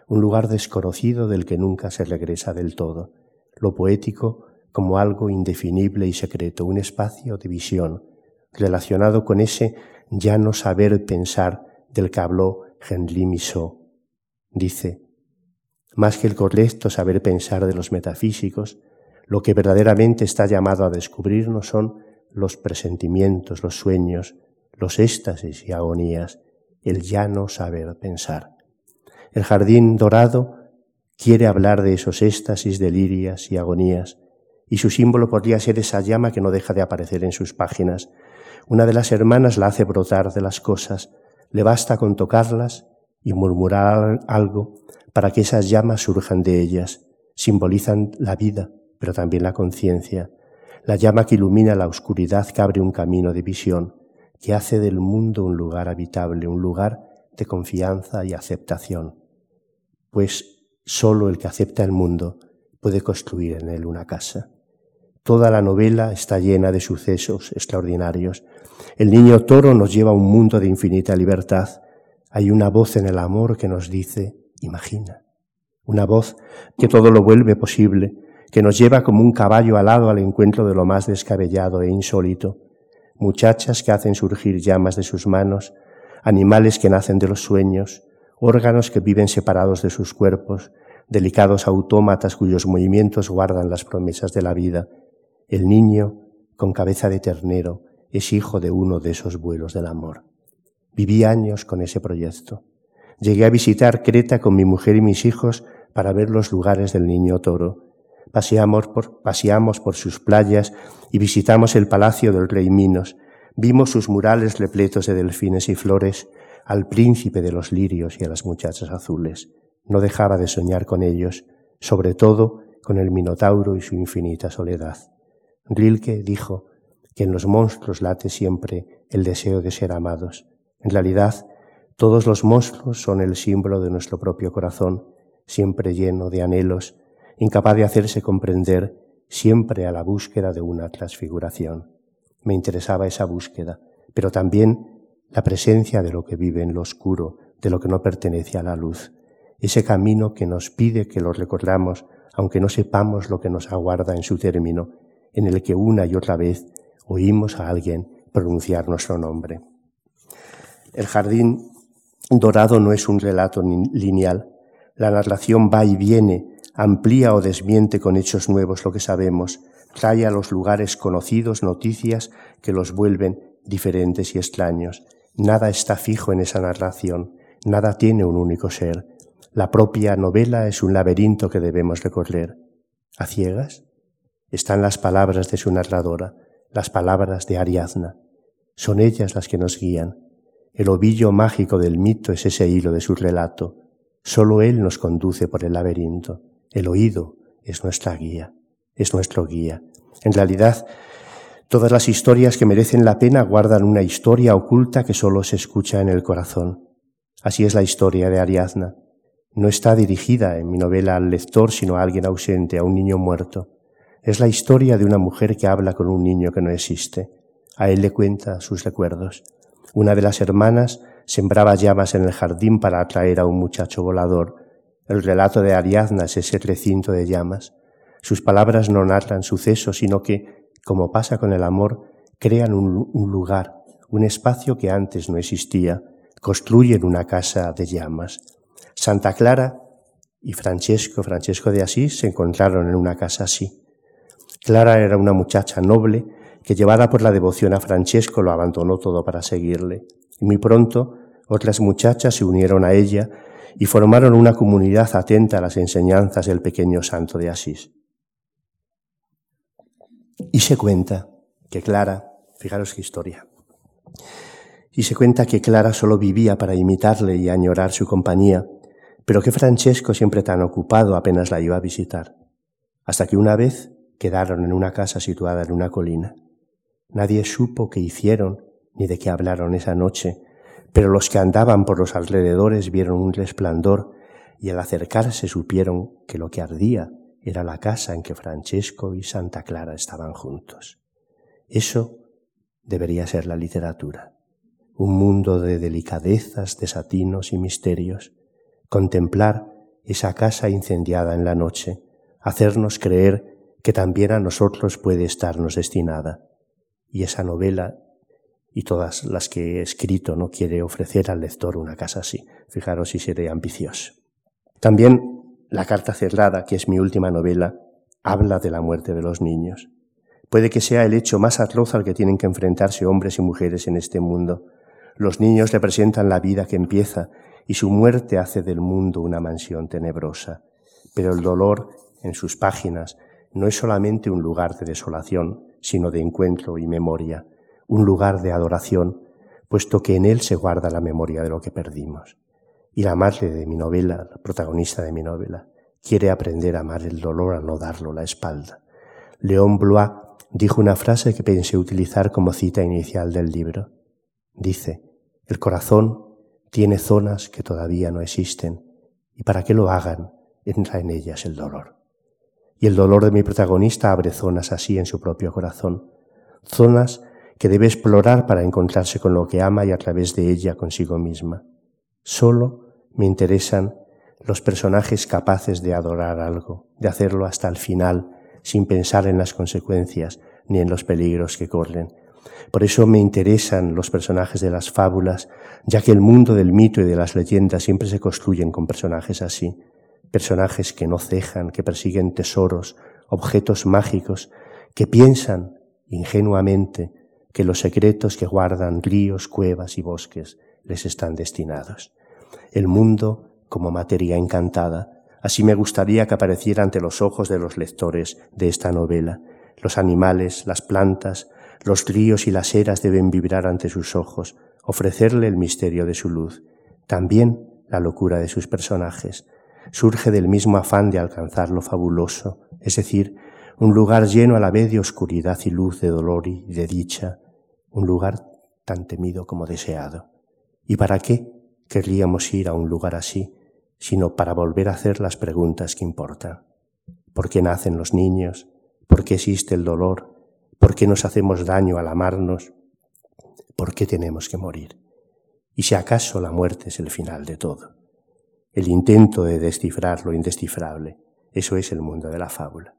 un lugar desconocido del que nunca se regresa del todo, lo poético como algo indefinible y secreto, un espacio de visión relacionado con ese ya no saber pensar del que habló Henri Misot. Dice, más que el correcto saber pensar de los metafísicos, lo que verdaderamente está llamado a descubrirnos son los presentimientos, los sueños, los éxtasis y agonías, el ya no saber pensar. El jardín dorado quiere hablar de esos éxtasis, delirias y agonías, y su símbolo podría ser esa llama que no deja de aparecer en sus páginas. Una de las hermanas la hace brotar de las cosas, le basta con tocarlas y murmurar algo para que esas llamas surjan de ellas. Simbolizan la vida, pero también la conciencia, la llama que ilumina la oscuridad, que abre un camino de visión, que hace del mundo un lugar habitable, un lugar de confianza y aceptación pues solo el que acepta el mundo puede construir en él una casa. Toda la novela está llena de sucesos extraordinarios. El niño toro nos lleva a un mundo de infinita libertad. Hay una voz en el amor que nos dice, imagina. Una voz que todo lo vuelve posible, que nos lleva como un caballo alado al encuentro de lo más descabellado e insólito. Muchachas que hacen surgir llamas de sus manos, animales que nacen de los sueños, órganos que viven separados de sus cuerpos, delicados autómatas cuyos movimientos guardan las promesas de la vida. El niño, con cabeza de ternero, es hijo de uno de esos vuelos del amor. Viví años con ese proyecto. Llegué a visitar Creta con mi mujer y mis hijos para ver los lugares del niño toro. Paseamos por, paseamos por sus playas y visitamos el palacio del rey Minos. Vimos sus murales repletos de delfines y flores al príncipe de los lirios y a las muchachas azules. No dejaba de soñar con ellos, sobre todo con el Minotauro y su infinita soledad. Rilke dijo que en los monstruos late siempre el deseo de ser amados. En realidad, todos los monstruos son el símbolo de nuestro propio corazón, siempre lleno de anhelos, incapaz de hacerse comprender, siempre a la búsqueda de una transfiguración. Me interesaba esa búsqueda, pero también la presencia de lo que vive en lo oscuro, de lo que no pertenece a la luz, ese camino que nos pide que lo recordamos, aunque no sepamos lo que nos aguarda en su término, en el que una y otra vez oímos a alguien pronunciar nuestro nombre. El jardín dorado no es un relato lineal. La narración va y viene, amplía o desmiente con hechos nuevos lo que sabemos, trae a los lugares conocidos noticias que los vuelven diferentes y extraños, Nada está fijo en esa narración, nada tiene un único ser. La propia novela es un laberinto que debemos recorrer. ¿A ciegas? Están las palabras de su narradora, las palabras de Ariadna. Son ellas las que nos guían. El ovillo mágico del mito es ese hilo de su relato. Solo él nos conduce por el laberinto. El oído es nuestra guía, es nuestro guía. En realidad, todas las historias que merecen la pena guardan una historia oculta que solo se escucha en el corazón. Así es la historia de Ariadna. No está dirigida en mi novela al lector, sino a alguien ausente, a un niño muerto. Es la historia de una mujer que habla con un niño que no existe. A él le cuenta sus recuerdos. Una de las hermanas sembraba llamas en el jardín para atraer a un muchacho volador. El relato de Ariadna es ese recinto de llamas. Sus palabras no narran sucesos, sino que, como pasa con el amor, crean un, un lugar, un espacio que antes no existía, construyen una casa de llamas. Santa Clara y Francesco, Francesco de Asís, se encontraron en una casa así. Clara era una muchacha noble que llevada por la devoción a Francesco lo abandonó todo para seguirle. Y muy pronto otras muchachas se unieron a ella y formaron una comunidad atenta a las enseñanzas del pequeño santo de Asís. Y se cuenta que Clara, fijaros qué historia, y se cuenta que Clara solo vivía para imitarle y añorar su compañía, pero que Francesco, siempre tan ocupado, apenas la iba a visitar, hasta que una vez quedaron en una casa situada en una colina. Nadie supo qué hicieron ni de qué hablaron esa noche, pero los que andaban por los alrededores vieron un resplandor y al acercarse supieron que lo que ardía era la casa en que Francesco y Santa Clara estaban juntos. Eso debería ser la literatura, un mundo de delicadezas, desatinos y misterios, contemplar esa casa incendiada en la noche, hacernos creer que también a nosotros puede estarnos destinada. Y esa novela y todas las que he escrito no quiere ofrecer al lector una casa así. Fijaros si seré ambicioso. También La carta cerrada, que es mi última novela, habla de la muerte de los niños. Puede que sea el hecho más atroz al que tienen que enfrentarse hombres y mujeres en este mundo. Los niños representan la vida que empieza y su muerte hace del mundo una mansión tenebrosa. Pero el dolor en sus páginas no es solamente un lugar de desolación, sino de encuentro y memoria, un lugar de adoración, puesto que en él se guarda la memoria de lo que perdimos. Y la madre de mi novela, la protagonista de mi novela, quiere aprender a amar el dolor a no darlo la espalda. León Blois dijo una frase que pensé utilizar como cita inicial del libro. Dice, el corazón tiene zonas que todavía no existen y para que lo hagan entra en ellas el dolor. Y el dolor de mi protagonista abre zonas así en su propio corazón, zonas que debe explorar para encontrarse con lo que ama y a través de ella consigo misma. Solo me interesan los personajes capaces de adorar algo, de hacerlo hasta el final, sin pensar en las consecuencias ni en los peligros que corren, por eso me interesan los personajes de las fábulas, ya que el mundo del mito y de las leyendas siempre se construyen con personajes así, personajes que no cejan, que persiguen tesoros, objetos mágicos, que piensan ingenuamente que los secretos que guardan ríos, cuevas y bosques les están destinados. El mundo como materia encantada, así me gustaría que apareciera ante los ojos de los lectores de esta novela. Los animales, las plantas, los ríos y las eras deben vibrar ante sus ojos, ofrecerle el misterio de su luz, también la locura de sus personajes. Surge del mismo afán de alcanzar lo fabuloso, es decir, un lugar lleno a la vez de oscuridad y luz, de dolor y de dicha, un lugar tan temido como deseado. ¿Y para qué querríamos ir a un lugar así, sino para volver a hacer las preguntas que importan? ¿Por qué nacen los niños? ¿Por qué existe el dolor? ¿Por qué nos hacemos daño al amarnos? ¿Por qué tenemos que morir? Y si acaso la muerte es el final de todo, el intento de descifrar lo indescifrable, eso es el mundo de la fábula.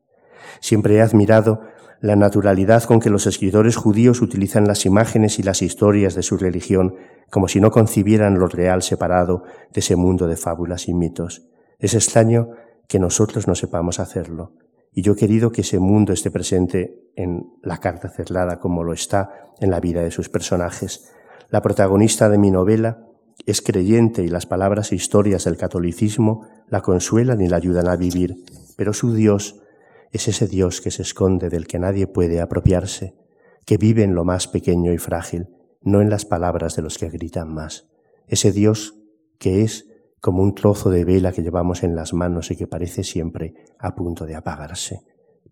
Siempre he admirado la naturalidad con que los escritores judíos utilizan las imágenes y las historias de su religión como si no concibieran lo real separado de ese mundo de fábulas y mitos. Es extraño que nosotros no sepamos hacerlo. Y yo he querido que ese mundo esté presente en la carta cerrada como lo está en la vida de sus personajes. La protagonista de mi novela es creyente y las palabras e historias del catolicismo la consuelan y la ayudan a vivir, pero su Dios es ese Dios que se esconde del que nadie puede apropiarse, que vive en lo más pequeño y frágil, no en las palabras de los que gritan más. Ese Dios que es como un trozo de vela que llevamos en las manos y que parece siempre a punto de apagarse,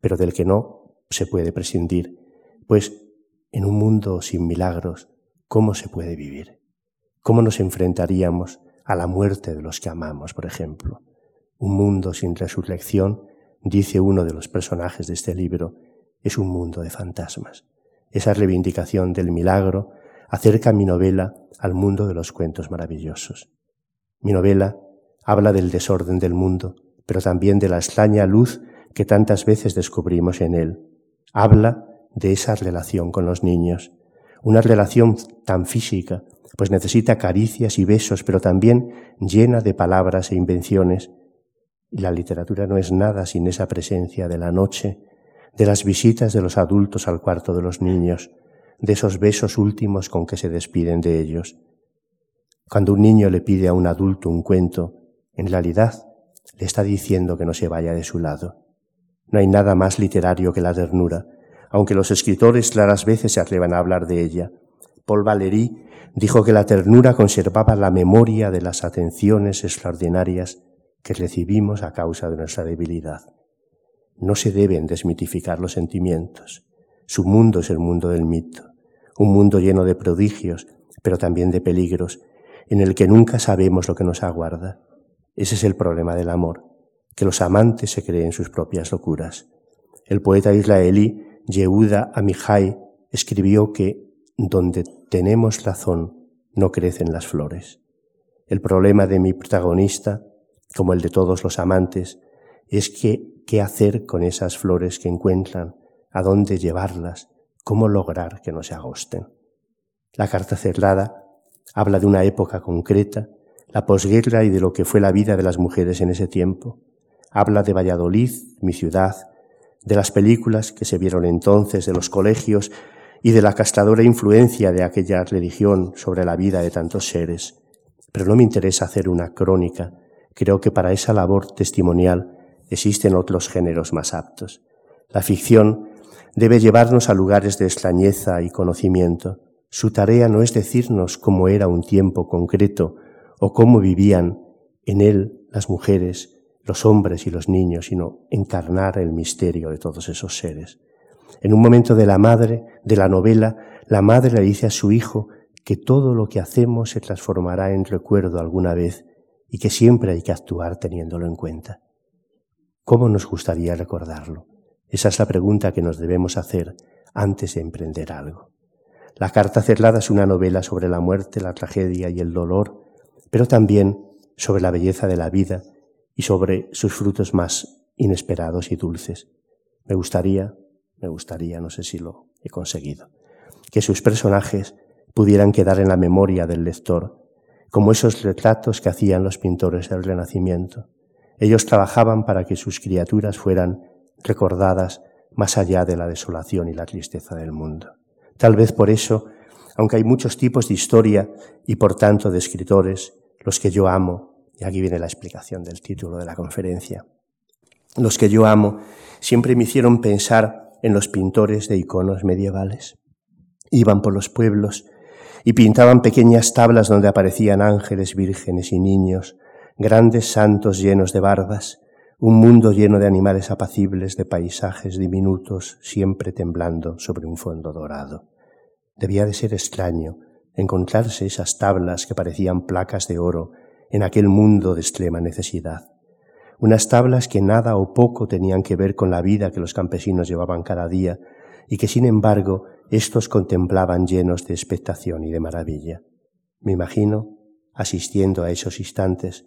pero del que no se puede prescindir, pues en un mundo sin milagros, ¿cómo se puede vivir? ¿Cómo nos enfrentaríamos a la muerte de los que amamos, por ejemplo? Un mundo sin resurrección, dice uno de los personajes de este libro, es un mundo de fantasmas. Esa reivindicación del milagro acerca mi novela al mundo de los cuentos maravillosos. Mi novela habla del desorden del mundo, pero también de la extraña luz que tantas veces descubrimos en él. Habla de esa relación con los niños, una relación tan física, pues necesita caricias y besos, pero también llena de palabras e invenciones. La literatura no es nada sin esa presencia de la noche, de las visitas de los adultos al cuarto de los niños, de esos besos últimos con que se despiden de ellos. Cuando un niño le pide a un adulto un cuento, en realidad le está diciendo que no se vaya de su lado. No hay nada más literario que la ternura, aunque los escritores claras veces se atrevan a hablar de ella. Paul Valéry dijo que la ternura conservaba la memoria de las atenciones extraordinarias que recibimos a causa de nuestra debilidad. No se deben desmitificar los sentimientos. Su mundo es el mundo del mito, un mundo lleno de prodigios, pero también de peligros, en el que nunca sabemos lo que nos aguarda. Ese es el problema del amor, que los amantes se creen sus propias locuras. El poeta israelí Yehuda Amihai escribió que donde tenemos razón no crecen las flores. El problema de mi protagonista, como el de todos los amantes, es que qué hacer con esas flores que encuentran, a dónde llevarlas, cómo lograr que no se agosten. La carta cerrada Habla de una época concreta, la posguerra y de lo que fue la vida de las mujeres en ese tiempo. Habla de Valladolid, mi ciudad, de las películas que se vieron entonces, de los colegios y de la castradora influencia de aquella religión sobre la vida de tantos seres. Pero no me interesa hacer una crónica. Creo que para esa labor testimonial existen otros géneros más aptos. La ficción debe llevarnos a lugares de extrañeza y conocimiento, su tarea no es decirnos cómo era un tiempo concreto o cómo vivían en él las mujeres, los hombres y los niños, sino encarnar el misterio de todos esos seres. En un momento de la madre, de la novela, la madre le dice a su hijo que todo lo que hacemos se transformará en recuerdo alguna vez y que siempre hay que actuar teniéndolo en cuenta. ¿Cómo nos gustaría recordarlo? Esa es la pregunta que nos debemos hacer antes de emprender algo. La carta cerrada es una novela sobre la muerte, la tragedia y el dolor, pero también sobre la belleza de la vida y sobre sus frutos más inesperados y dulces. Me gustaría, me gustaría, no sé si lo he conseguido, que sus personajes pudieran quedar en la memoria del lector, como esos retratos que hacían los pintores del Renacimiento. Ellos trabajaban para que sus criaturas fueran recordadas más allá de la desolación y la tristeza del mundo. Tal vez por eso, aunque hay muchos tipos de historia y por tanto de escritores, los que yo amo, y aquí viene la explicación del título de la conferencia, los que yo amo siempre me hicieron pensar en los pintores de iconos medievales. Iban por los pueblos y pintaban pequeñas tablas donde aparecían ángeles, vírgenes y niños, grandes santos llenos de barbas, un mundo lleno de animales apacibles, de paisajes diminutos, siempre temblando sobre un fondo dorado. Debía de ser extraño encontrarse esas tablas que parecían placas de oro en aquel mundo de extrema necesidad. Unas tablas que nada o poco tenían que ver con la vida que los campesinos llevaban cada día y que sin embargo éstos contemplaban llenos de expectación y de maravilla. Me imagino, asistiendo a esos instantes,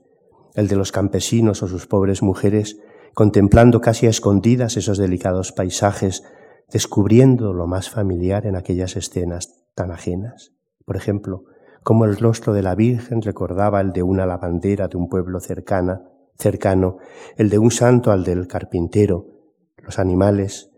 el de los campesinos o sus pobres mujeres, contemplando casi a escondidas esos delicados paisajes, descubriendo lo más familiar en aquellas escenas tan ajenas. Por ejemplo, como el rostro de la Virgen recordaba el de una lavandera de un pueblo cercana, cercano, el de un santo al del carpintero, los animales,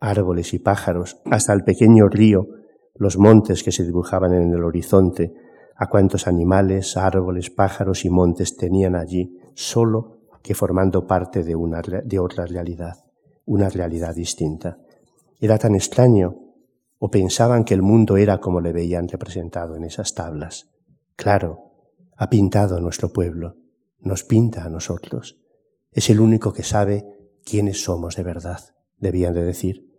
árboles y pájaros, hasta el pequeño río, los montes que se dibujaban en el horizonte, a cuántos animales, árboles, pájaros y montes tenían allí, solo que formando parte de, una, de otra realidad, una realidad distinta. Era tan extraño o pensaban que el mundo era como le veían representado en esas tablas. Claro, ha pintado a nuestro pueblo, nos pinta a nosotros. Es el único que sabe quiénes somos de verdad, debían de decir.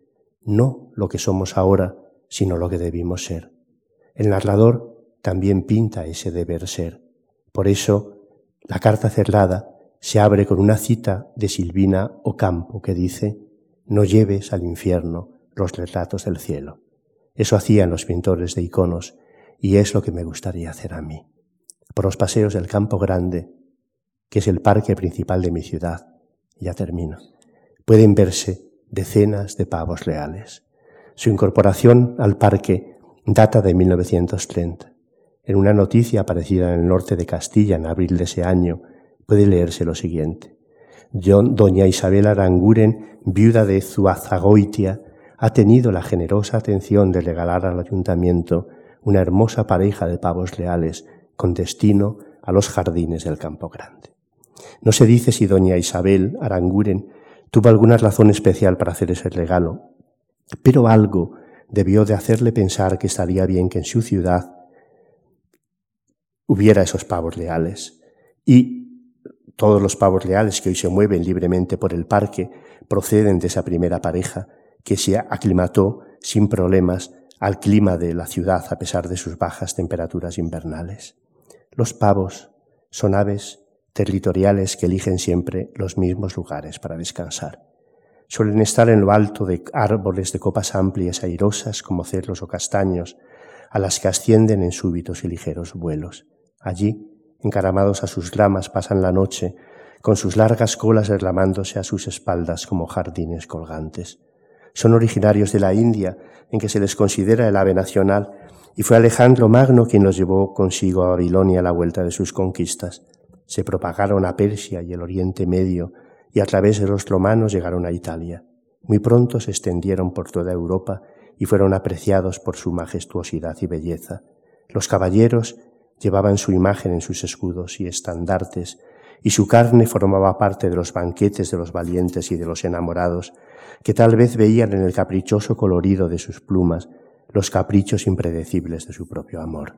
No lo que somos ahora, sino lo que debimos ser. El narrador también pinta ese deber ser. Por eso, la carta cerrada se abre con una cita de Silvina Ocampo que dice, no lleves al infierno los retratos del cielo. Eso hacían los pintores de iconos y es lo que me gustaría hacer a mí por los paseos del Campo Grande, que es el parque principal de mi ciudad. Ya termino. Pueden verse decenas de pavos reales. Su incorporación al parque data de 1930. En una noticia aparecida en el norte de Castilla en abril de ese año puede leerse lo siguiente. doña Isabel Aranguren, viuda de Zuazagoitia, ha tenido la generosa atención de regalar al ayuntamiento una hermosa pareja de pavos leales con destino a los jardines del Campo Grande. No se dice si doña Isabel Aranguren tuvo alguna razón especial para hacer ese regalo, pero algo debió de hacerle pensar que estaría bien que en su ciudad hubiera esos pavos leales. Y todos los pavos leales que hoy se mueven libremente por el parque proceden de esa primera pareja que se aclimató sin problemas al clima de la ciudad a pesar de sus bajas temperaturas invernales. Los pavos son aves territoriales que eligen siempre los mismos lugares para descansar. Suelen estar en lo alto de árboles de copas amplias airosas como cerros o castaños, a las que ascienden en súbitos y ligeros vuelos. Allí, encaramados a sus ramas, pasan la noche, con sus largas colas derramándose a sus espaldas como jardines colgantes. Son originarios de la India, en que se les considera el ave nacional, y fue Alejandro Magno quien los llevó consigo a Babilonia a la vuelta de sus conquistas. Se propagaron a Persia y el Oriente Medio y a través de los romanos llegaron a Italia. Muy pronto se extendieron por toda Europa y fueron apreciados por su majestuosidad y belleza. Los caballeros llevaban su imagen en sus escudos y estandartes, y su carne formaba parte de los banquetes de los valientes y de los enamorados, que tal vez veían en el caprichoso colorido de sus plumas los caprichos impredecibles de su propio amor.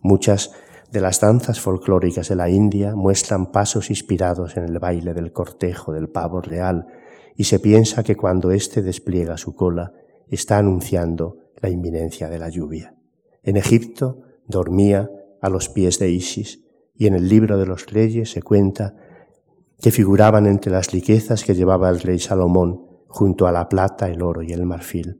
Muchas de las danzas folclóricas de la India muestran pasos inspirados en el baile del cortejo del pavo real y se piensa que cuando éste despliega su cola está anunciando la inminencia de la lluvia. En Egipto dormía a los pies de Isis y en el libro de los reyes se cuenta que figuraban entre las riquezas que llevaba el rey Salomón junto a la plata, el oro y el marfil.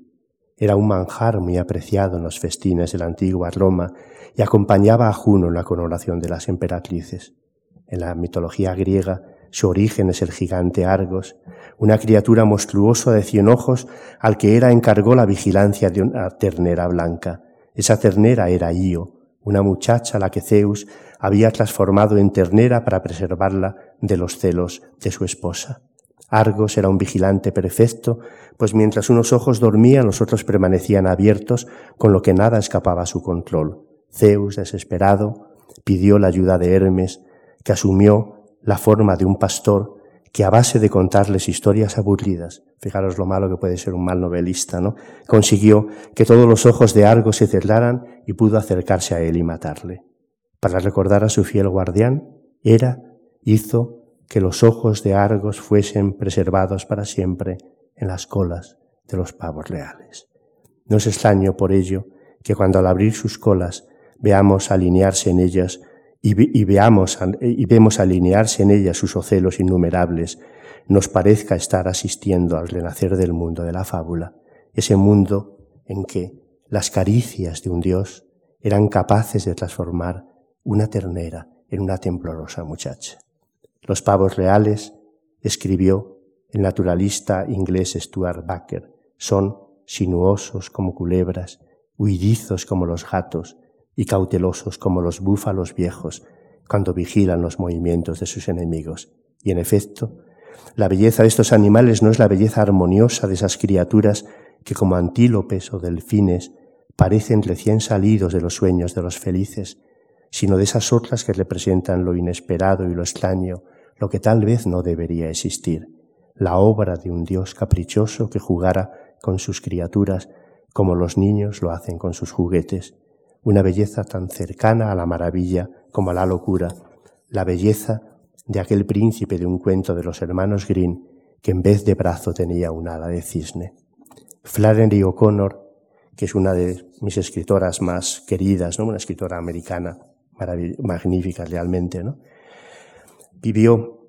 Era un manjar muy apreciado en los festines de la antigua Roma y acompañaba a Juno en la coronación de las emperatrices. En la mitología griega, su origen es el gigante Argos, una criatura monstruosa de cien ojos al que Hera encargó la vigilancia de una ternera blanca. Esa ternera era Io, una muchacha a la que Zeus había transformado en ternera para preservarla de los celos de su esposa. Argos era un vigilante perfecto, pues mientras unos ojos dormían, los otros permanecían abiertos, con lo que nada escapaba a su control. Zeus, desesperado, pidió la ayuda de Hermes, que asumió la forma de un pastor que a base de contarles historias aburridas, fijaros lo malo que puede ser un mal novelista, ¿no? Consiguió que todos los ojos de Argos se cerraran y pudo acercarse a él y matarle. Para recordar a su fiel guardián, Hera hizo que los ojos de Argos fuesen preservados para siempre en las colas de los pavos reales. No es extraño por ello que cuando al abrir sus colas veamos alinearse en ellas y, veamos y vemos alinearse en ellas sus ocelos innumerables, nos parezca estar asistiendo al renacer del mundo de la fábula, ese mundo en que las caricias de un Dios eran capaces de transformar una ternera en una temblorosa muchacha. Los pavos reales, escribió el naturalista inglés Stuart Baker, son sinuosos como culebras, huidizos como los gatos y cautelosos como los búfalos viejos cuando vigilan los movimientos de sus enemigos. Y en efecto, la belleza de estos animales no es la belleza armoniosa de esas criaturas que como antílopes o delfines parecen recién salidos de los sueños de los felices, sino de esas otras que representan lo inesperado y lo extraño, lo que tal vez no debería existir, la obra de un Dios caprichoso que jugara con sus criaturas como los niños lo hacen con sus juguetes, una belleza tan cercana a la maravilla como a la locura, la belleza de aquel príncipe de un cuento de los hermanos Green que en vez de brazo tenía un ala de cisne. Flannery O'Connor, que es una de mis escritoras más queridas, ¿no? una escritora americana magnífica realmente, ¿no? vivió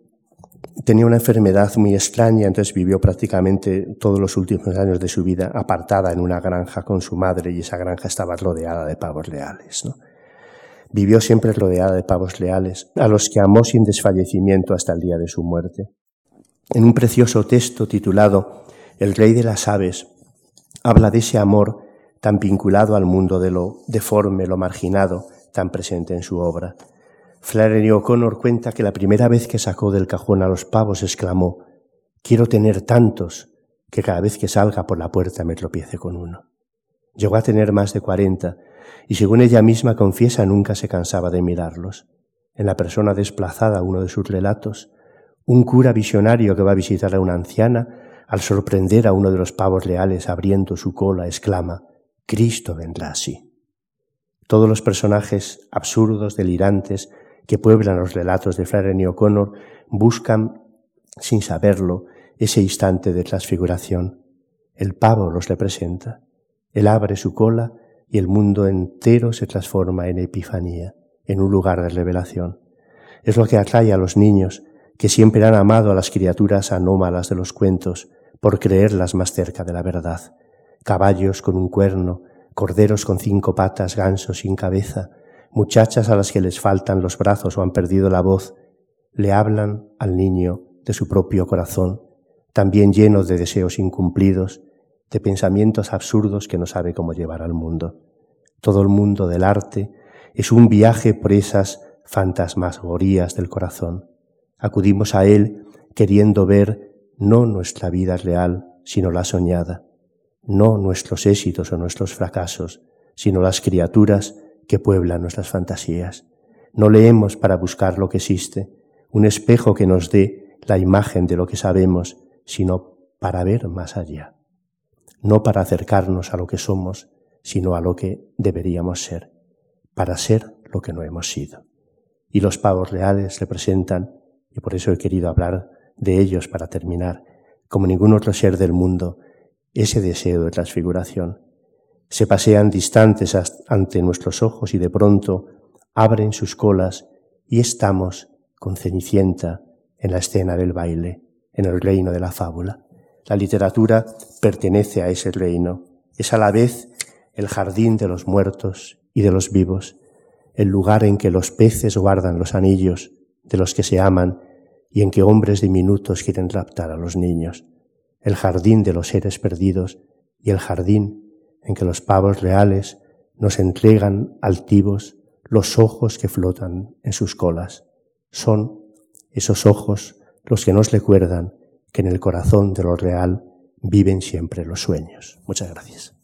tenía una enfermedad muy extraña, entonces vivió prácticamente todos los últimos años de su vida apartada en una granja con su madre y esa granja estaba rodeada de pavos leales. Vivió siempre rodeada de pavos leales, a los que amó sin desfallecimiento hasta el día de su muerte. En un precioso texto titulado El rey de las aves, habla de ese amor tan vinculado al mundo de lo deforme, lo marginado, tan presente en su obra. Flannery O'Connor cuenta que la primera vez que sacó del cajón a los pavos exclamó, quiero tener tantos que cada vez que salga por la puerta me tropiece con uno. Llegó a tener más de cuarenta y según ella misma confiesa nunca se cansaba de mirarlos. En la persona desplazada, uno de sus relatos, un cura visionario que va a visitar a una anciana, al sorprender a uno de los pavos leales abriendo su cola, exclama, Cristo vendrá así. Todos los personajes absurdos, delirantes, que pueblan los relatos de Flannery O'Connor buscan, sin saberlo, ese instante de transfiguración. El pavo los representa. Él abre su cola y el mundo entero se transforma en epifanía, en un lugar de revelación. Es lo que atrae a los niños, que siempre han amado a las criaturas anómalas de los cuentos, por creerlas más cerca de la verdad. Caballos con un cuerno, corderos con cinco patas, gansos sin cabeza, muchachas a las que les faltan los brazos o han perdido la voz, le hablan al niño de su propio corazón, también lleno de deseos incumplidos, de pensamientos absurdos que no sabe cómo llevar al mundo. Todo el mundo del arte es un viaje por esas fantasmagorías del corazón. Acudimos a él queriendo ver no nuestra vida real, sino la soñada, no nuestros éxitos o nuestros fracasos, sino las criaturas que puebla nuestras fantasías. No leemos para buscar lo que existe, un espejo que nos dé la imagen de lo que sabemos, sino para ver más allá. No para acercarnos a lo que somos, sino a lo que deberíamos ser, para ser lo que no hemos sido. Y los pavos reales representan, y por eso he querido hablar de ellos para terminar, como ningún otro ser del mundo, ese deseo de transfiguración, se pasean distantes ante nuestros ojos y de pronto abren sus colas y estamos con Cenicienta en la escena del baile, en el reino de la fábula. La literatura pertenece a ese reino. Es a la vez el jardín de los muertos y de los vivos, el lugar en que los peces guardan los anillos de los que se aman y en que hombres diminutos quieren raptar a los niños, el jardín de los seres perdidos y el jardín en que los pavos reales nos entregan altivos los ojos que flotan en sus colas. Son esos ojos los que nos recuerdan que en el corazón de lo real viven siempre los sueños. Muchas gracias.